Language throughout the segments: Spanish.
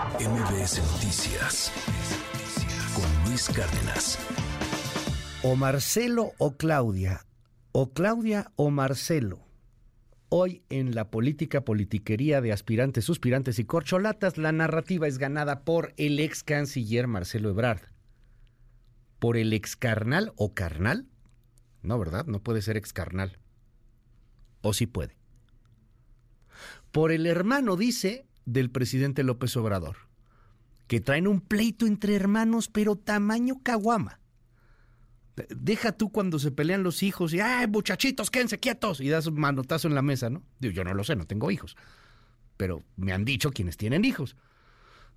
MBS Noticias con Luis Cárdenas. O Marcelo o Claudia, o Claudia o Marcelo. Hoy en la política politiquería de aspirantes, suspirantes y corcholatas, la narrativa es ganada por el ex canciller Marcelo Ebrard. ¿Por el ex carnal o carnal? No, ¿verdad? No puede ser ex carnal. ¿O sí puede? Por el hermano, dice, del presidente López Obrador, que traen un pleito entre hermanos, pero tamaño caguama. Deja tú cuando se pelean los hijos y, ¡ay, muchachitos, quédense quietos! Y das un manotazo en la mesa, ¿no? Digo, yo no lo sé, no tengo hijos. Pero me han dicho quienes tienen hijos.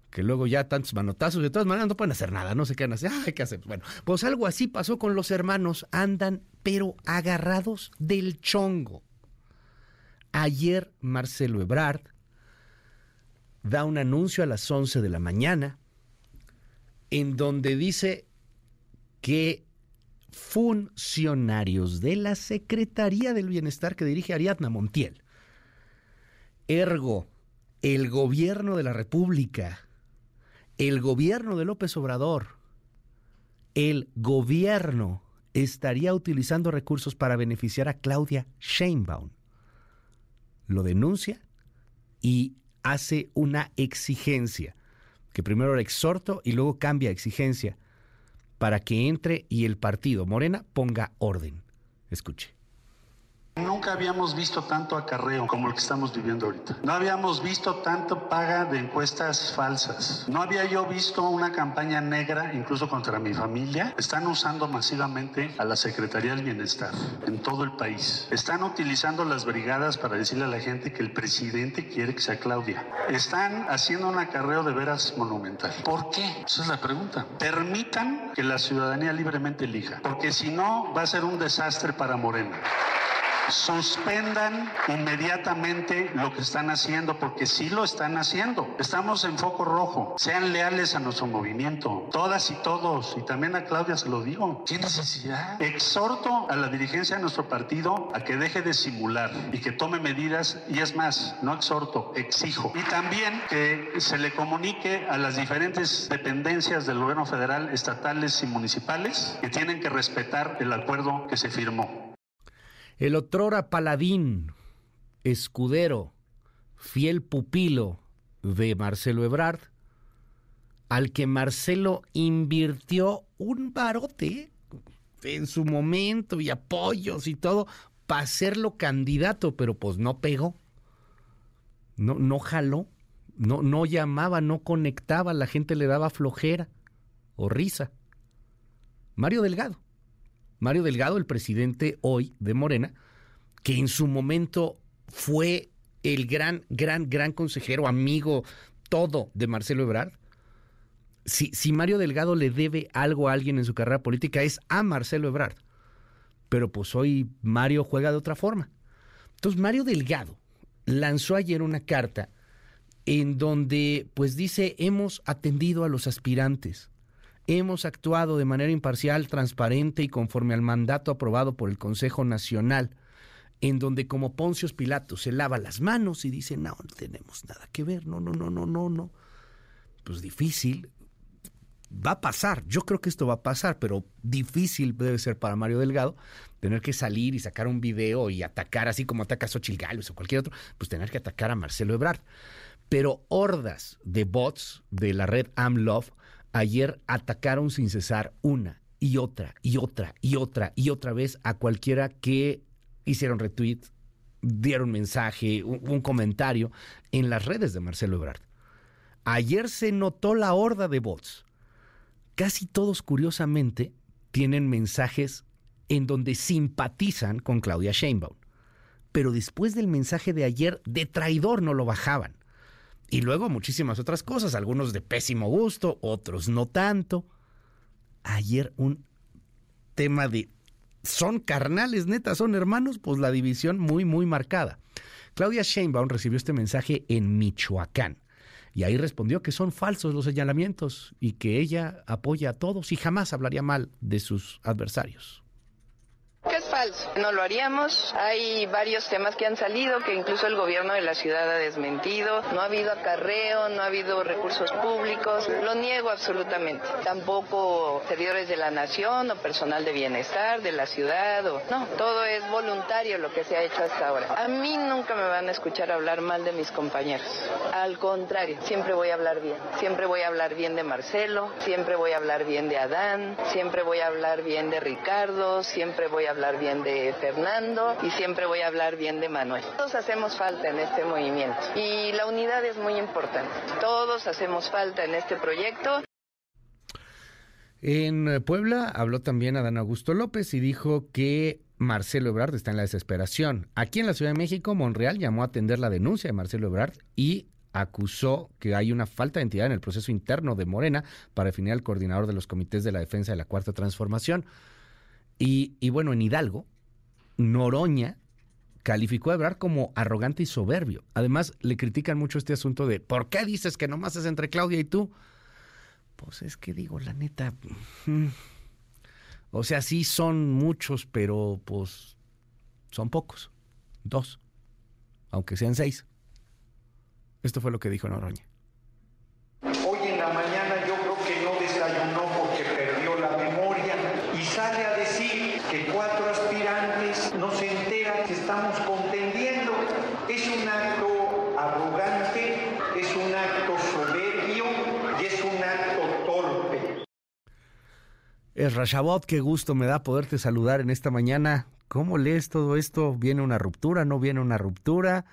Que luego ya tantos manotazos, de todas maneras no pueden hacer nada, no se quedan así, ¡ay, qué hacer! Bueno, pues algo así pasó con los hermanos, andan, pero agarrados del chongo. Ayer Marcelo Ebrard da un anuncio a las 11 de la mañana en donde dice que funcionarios de la Secretaría del Bienestar que dirige Ariadna Montiel, ergo, el gobierno de la República, el gobierno de López Obrador, el gobierno estaría utilizando recursos para beneficiar a Claudia Sheinbaum. Lo denuncia y hace una exigencia, que primero era exhorto y luego cambia exigencia, para que entre y el partido Morena ponga orden. Escuche. Nunca habíamos visto tanto acarreo como el que estamos viviendo ahorita. No habíamos visto tanto paga de encuestas falsas. No había yo visto una campaña negra, incluso contra mi familia. Están usando masivamente a la Secretaría del Bienestar en todo el país. Están utilizando las brigadas para decirle a la gente que el presidente quiere que sea Claudia. Están haciendo un acarreo de veras monumental. ¿Por qué? Esa es la pregunta. Permitan que la ciudadanía libremente elija, porque si no va a ser un desastre para Morena suspendan inmediatamente lo que están haciendo, porque sí lo están haciendo. Estamos en foco rojo. Sean leales a nuestro movimiento, todas y todos, y también a Claudia se lo digo. ¿Qué necesidad? Exhorto a la dirigencia de nuestro partido a que deje de simular y que tome medidas, y es más, no exhorto, exijo. Y también que se le comunique a las diferentes dependencias del gobierno federal, estatales y municipales que tienen que respetar el acuerdo que se firmó. El otrora paladín, escudero, fiel pupilo de Marcelo Ebrard, al que Marcelo invirtió un barote en su momento y apoyos y todo para hacerlo candidato, pero pues no pegó, no, no jaló, no, no llamaba, no conectaba, la gente le daba flojera o risa. Mario Delgado Mario Delgado, el presidente hoy de Morena, que en su momento fue el gran, gran, gran consejero, amigo, todo de Marcelo Ebrard. Si, si Mario Delgado le debe algo a alguien en su carrera política es a Marcelo Ebrard. Pero pues hoy Mario juega de otra forma. Entonces Mario Delgado lanzó ayer una carta en donde pues dice hemos atendido a los aspirantes hemos actuado de manera imparcial, transparente y conforme al mandato aprobado por el Consejo Nacional, en donde como Poncios Pilatos se lava las manos y dice, no, no tenemos nada que ver, no, no, no, no, no, no. Pues difícil, va a pasar, yo creo que esto va a pasar, pero difícil debe ser para Mario Delgado tener que salir y sacar un video y atacar, así como ataca a Xochitl Gálvez o cualquier otro, pues tener que atacar a Marcelo Ebrard. Pero hordas de bots de la red AmLove ayer atacaron sin cesar una y otra y otra y otra y otra vez a cualquiera que hicieron retweet, dieron mensaje, un, comentario en las redes de Marcelo Ebrard. Ayer se notó la horda de bots. Casi todos, curiosamente, tienen mensajes en donde simpatizan con Claudia Sheinbaum. Pero después del mensaje de ayer, de traidor no lo bajaban. Y luego muchísimas otras cosas, algunos de pésimo gusto, otros no tanto. Ayer un tema de son carnales, neta, son hermanos, pues la división muy, muy marcada. Claudia Sheinbaum recibió este mensaje en Michoacán y ahí respondió que son falsos los señalamientos y que ella apoya a todos y jamás hablaría mal de sus adversarios. ¿Qué falso. No lo haríamos. Hay varios temas que han salido que incluso el gobierno de la ciudad ha desmentido. No ha habido acarreo, no ha habido recursos públicos. Lo niego absolutamente. Tampoco servidores de la nación o personal de bienestar de la ciudad. O... No, todo es voluntario lo que se ha hecho hasta ahora. A mí nunca me van a escuchar hablar mal de mis compañeros. Al contrario, siempre voy a hablar bien. Siempre voy a hablar bien de Marcelo, siempre voy a hablar bien de Adán, siempre voy a hablar bien de Ricardo, siempre voy a hablar bien de Fernando y siempre voy a hablar bien de Manuel. Todos hacemos falta en este movimiento y la unidad es muy importante. Todos hacemos falta en este proyecto. En Puebla habló también Adán Augusto López y dijo que Marcelo Ebrard está en la desesperación. Aquí en la Ciudad de México, Monreal llamó a atender la denuncia de Marcelo Ebrard y acusó que hay una falta de entidad en el proceso interno de Morena para definir al coordinador de los comités de la defensa de la Cuarta Transformación. Y, bueno, en Hidalgo, Noroña calificó a Ebrard como arrogante y soberbio. Además, le critican mucho este asunto de ¿por qué dices que nomás es entre Claudia y tú? Pues es que digo, la neta. Mm, o sea, sí son muchos, pero pues son pocos. Dos. Aunque sean seis. Esto fue lo que dijo Noroña. Hoy en la mañana yo creo que no desayunó porque perdió la memoria y sale a decir que cuatro aspirantes no se enteran que estamos contendiendo. Es un acto arrogante, es un acto soberbio y es un acto torpe. Es Rashabot, qué gusto me da poderte saludar en esta mañana. ¿Cómo lees todo esto? ¿Viene una ruptura? ¿No viene una ruptura?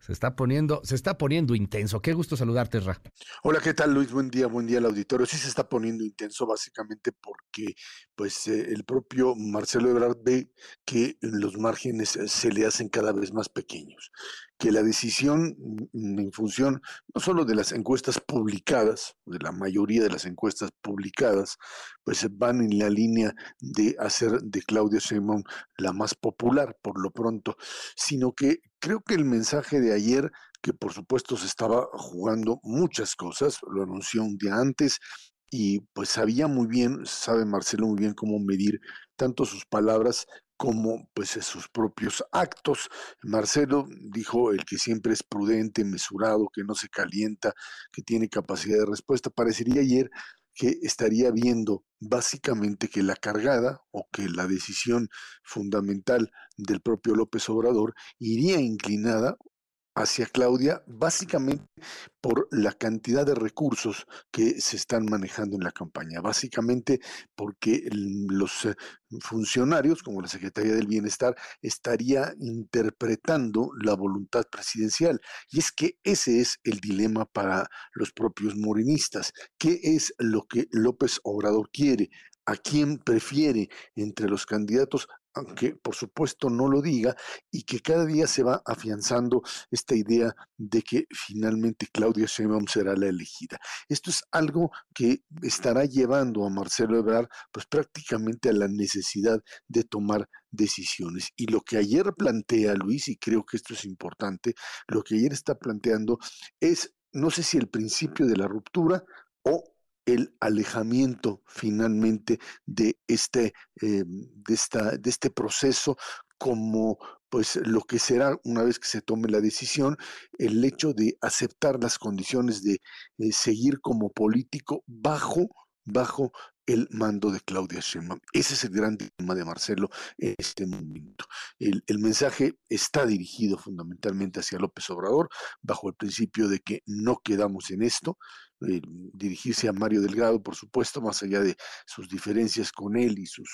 Se está poniendo, se está poniendo intenso. Qué gusto saludarte, Ra. Hola, ¿qué tal, Luis? Buen día, buen día al auditorio. Sí se está poniendo intenso básicamente porque pues eh, el propio Marcelo Ebrard ve que los márgenes eh, se le hacen cada vez más pequeños, que la decisión mm, en función no solo de las encuestas publicadas, de la mayoría de las encuestas publicadas, pues van en la línea de hacer de Claudia Sheinbaum la más popular por lo pronto, sino que creo que el mensaje de ayer que por supuesto se estaba jugando muchas cosas, lo anunció un día antes, y pues sabía muy bien, sabe Marcelo muy bien cómo medir tanto sus palabras como pues sus propios actos. Marcelo dijo el que siempre es prudente, mesurado, que no se calienta, que tiene capacidad de respuesta. Parecería ayer que estaría viendo básicamente que la cargada o que la decisión fundamental del propio López Obrador iría inclinada hacia Claudia, básicamente por la cantidad de recursos que se están manejando en la campaña, básicamente porque los eh, funcionarios, como la Secretaría del Bienestar, estaría interpretando la voluntad presidencial. Y es que ese es el dilema para los propios morenistas. ¿Qué es lo que López Obrador quiere? a quién prefiere entre los candidatos aunque por supuesto no lo diga, y que cada día se va afianzando esta idea de que finalmente Claudia Sheinbaum será la elegida. Esto es algo que estará llevando a Marcelo Ebrard pues prácticamente a la necesidad de tomar decisiones. Y lo que ayer plantea Luis, y creo que esto es importante, lo que ayer está planteando es, no sé si el principio de la ruptura o el alejamiento finalmente de este, eh, de, esta, de este proceso como pues lo que será una vez que se tome la decisión, el hecho de aceptar las condiciones de eh, seguir como político bajo, bajo el mando de Claudia Sheinbaum. Ese es el gran tema de Marcelo en este momento. El, el, mensaje está dirigido fundamentalmente hacia López Obrador, bajo el principio de que no quedamos en esto, eh, dirigirse a Mario Delgado, por supuesto, más allá de sus diferencias con él y sus,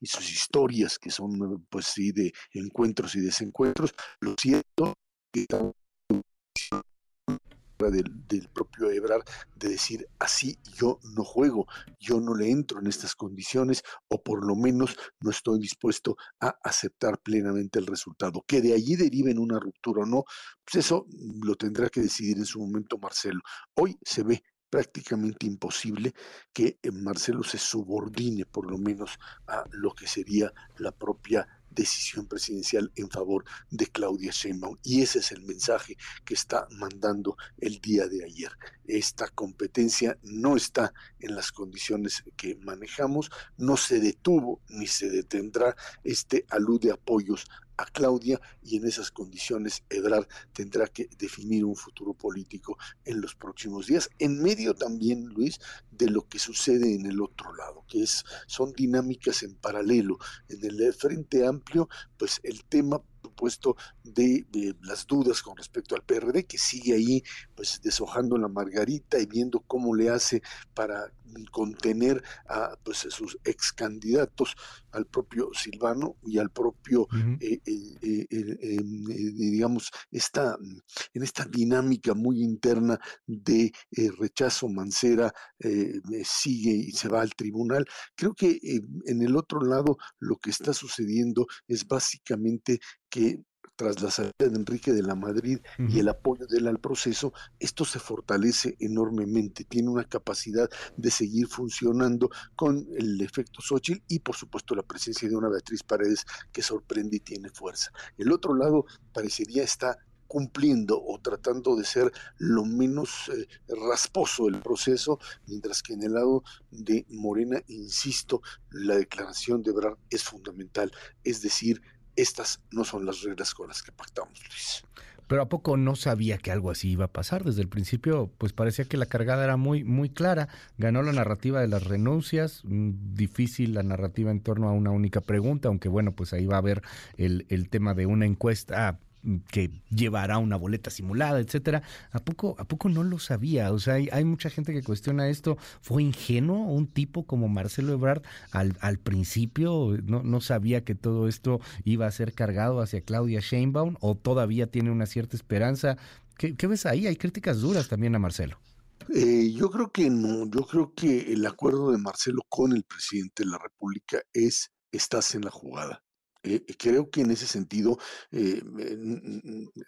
y sus historias, que son, pues sí, de encuentros y desencuentros. Lo cierto que del, propio Ebrard de decir así yo no juego, yo no le entro en estas condiciones o por lo menos no estoy dispuesto a aceptar plenamente el resultado. Que de allí deriven una ruptura o no, pues eso lo tendrá que decidir en su momento Marcelo. Hoy se ve prácticamente imposible que eh, Marcelo se subordine por lo menos a lo que sería la propia decisión presidencial en favor de Claudia Sheinbaum. Y ese es el mensaje que está mandando el día de ayer. Esta competencia no está en las condiciones que manejamos, no se detuvo ni se detendrá este alud de apoyos a Claudia y en esas condiciones Ebrard tendrá que definir un futuro político en los próximos días, en medio también, Luis, de lo que sucede en el otro lado, que es son dinámicas en paralelo. En el Frente Amplio, pues el tema supuesto de, las dudas con respecto al PRD, que sigue ahí pues deshojando la margarita y viendo cómo le hace para contener a pues, sus ex candidatos, al propio Silvano y al propio, eh, eh, eh, digamos, esta, en esta dinámica muy interna de rechazo, Mancera sigue y se va al tribunal. Creo que en el otro lado lo que está sucediendo es básicamente que tras la salida de Enrique de la Madrid y el apoyo de él al proceso, esto se fortalece enormemente, tiene una capacidad de seguir funcionando con el efecto Xochitl y por supuesto la presencia de una Beatriz Paredes que sorprende y tiene fuerza. El otro lado parecería estar cumpliendo o tratando de ser lo menos eh, rasposo el proceso, mientras que en el lado de Morena, insisto, la declaración de Brad es fundamental, es decir, estas no son las reglas con las que pactamos, Luis. Pero a poco no sabía que algo así iba a pasar. Desde el principio, pues parecía que la cargada era muy, muy clara. Ganó la narrativa de las renuncias, mm, difícil la narrativa en torno a una única pregunta, aunque bueno, pues ahí va a haber el, el tema de una encuesta que llevará una boleta simulada, etcétera. ¿A poco, ¿A poco no lo sabía? O sea, hay, mucha gente que cuestiona esto. ¿Fue ingenuo un tipo como Marcelo Ebrard al, principio? No, ¿No sabía que todo esto iba a ser cargado hacia Claudia Sheinbaum? ¿O todavía tiene una cierta esperanza? ¿Qué, ves ahí? Hay críticas duras también a Marcelo. Eh, yo creo que no, yo creo que el acuerdo de Marcelo con el presidente de la República es estás en la jugada. Eh, creo que en ese sentido, eh,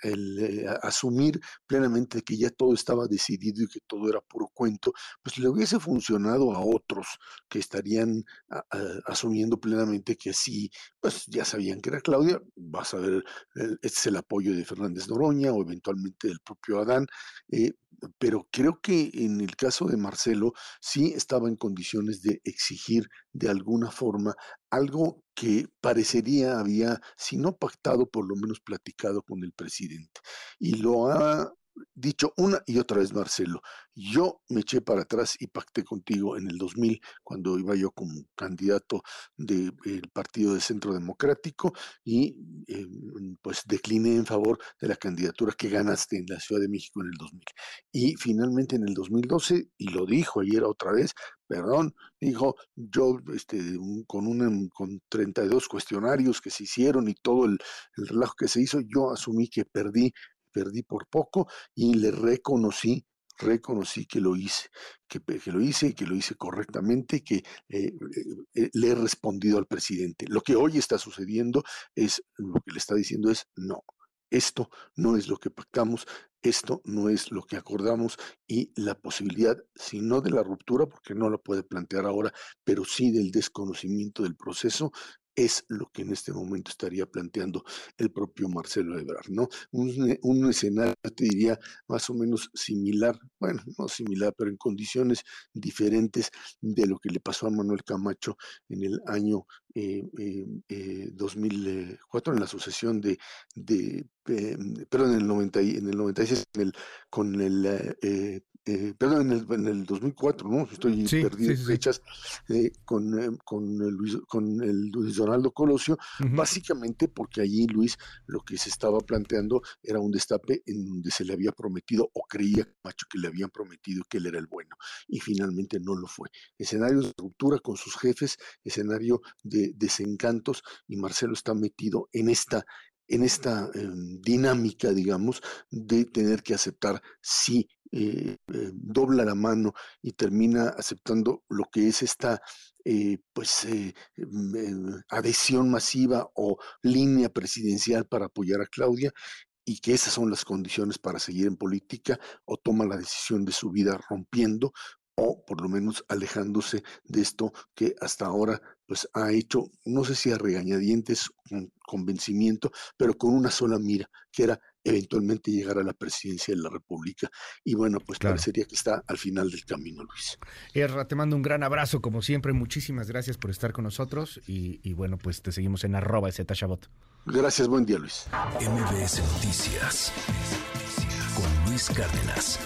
el eh, asumir plenamente que ya todo estaba decidido y que todo era puro cuento, pues le hubiese funcionado a otros que estarían asumiendo plenamente que sí, pues ya sabían que era Claudia, vas a ver, este es el apoyo de Fernández Noroña o eventualmente del propio Adán, pero creo que en el caso de Marcelo sí estaba en condiciones de exigir de alguna forma algo que parecería había, si no pactado, por lo menos platicado con el presidente. Y lo ha dicho una y otra vez Marcelo, yo me eché para atrás y pacté contigo en el 2000 cuando iba yo como candidato del Partido de Centro Democrático y eh, pues decliné en favor de la candidatura que ganaste en la Ciudad de México en el 2000. Y finalmente en el 2012, y lo dijo ayer otra vez, perdón, dijo, yo este, con, un, con 32 cuestionarios que se hicieron y todo el, el relajo que se hizo, yo asumí que perdí perdí por poco y le reconocí reconocí que lo hice, que, lo hice y que lo hice correctamente, que eh, eh, le he respondido al presidente. Lo que hoy está sucediendo es, lo que le está diciendo es, no, esto no es lo que pactamos, esto no es lo que acordamos y la posibilidad, si no de la ruptura, porque no la puede plantear ahora, pero sí del desconocimiento del proceso, es lo que en este momento estaría planteando el propio Marcelo Ebrard, ¿no? Un, un, escenario, te diría, más o menos similar, bueno, no similar, pero en condiciones diferentes de lo que le pasó a Manuel Camacho en el año eh, eh, 2004, eh, en la sucesión de, eh, perdón, en el, 90, en el 96, en el, con el eh, perdón, en el, en el 2004, ¿no? Estoy perdiendo fechas, eh, con, eh, con, el Luis, con el Luis Donaldo Colosio, básicamente porque allí Luis lo que se estaba planteando era un destape en donde se le había prometido o creía Macho que le habían prometido que él era el bueno y finalmente no lo fue. Escenario de ruptura con sus jefes, escenario de desencantos y Marcelo está metido en esta en esta em, dinámica, digamos, de tener que aceptar si eh, eh, dobla la mano y termina aceptando lo que es esta eh, pues mm, adhesión masiva o línea presidencial para apoyar a Claudia y que esas son las condiciones para seguir en política o toma la decisión de su vida rompiendo o por lo menos alejándose de esto que hasta ahora pues ha hecho, no sé si a regañadientes, con convencimiento, pero con una sola mira, que era eventualmente llegar a la presidencia de la República. Y bueno, pues parecería que está al final del camino, Luis. Erra, te mando un gran abrazo, como siempre. Muchísimas gracias por estar con nosotros. Y, bueno, pues te seguimos en arroba Shabot. Gracias, buen día, Luis. MBS Noticias con Luis Cárdenas.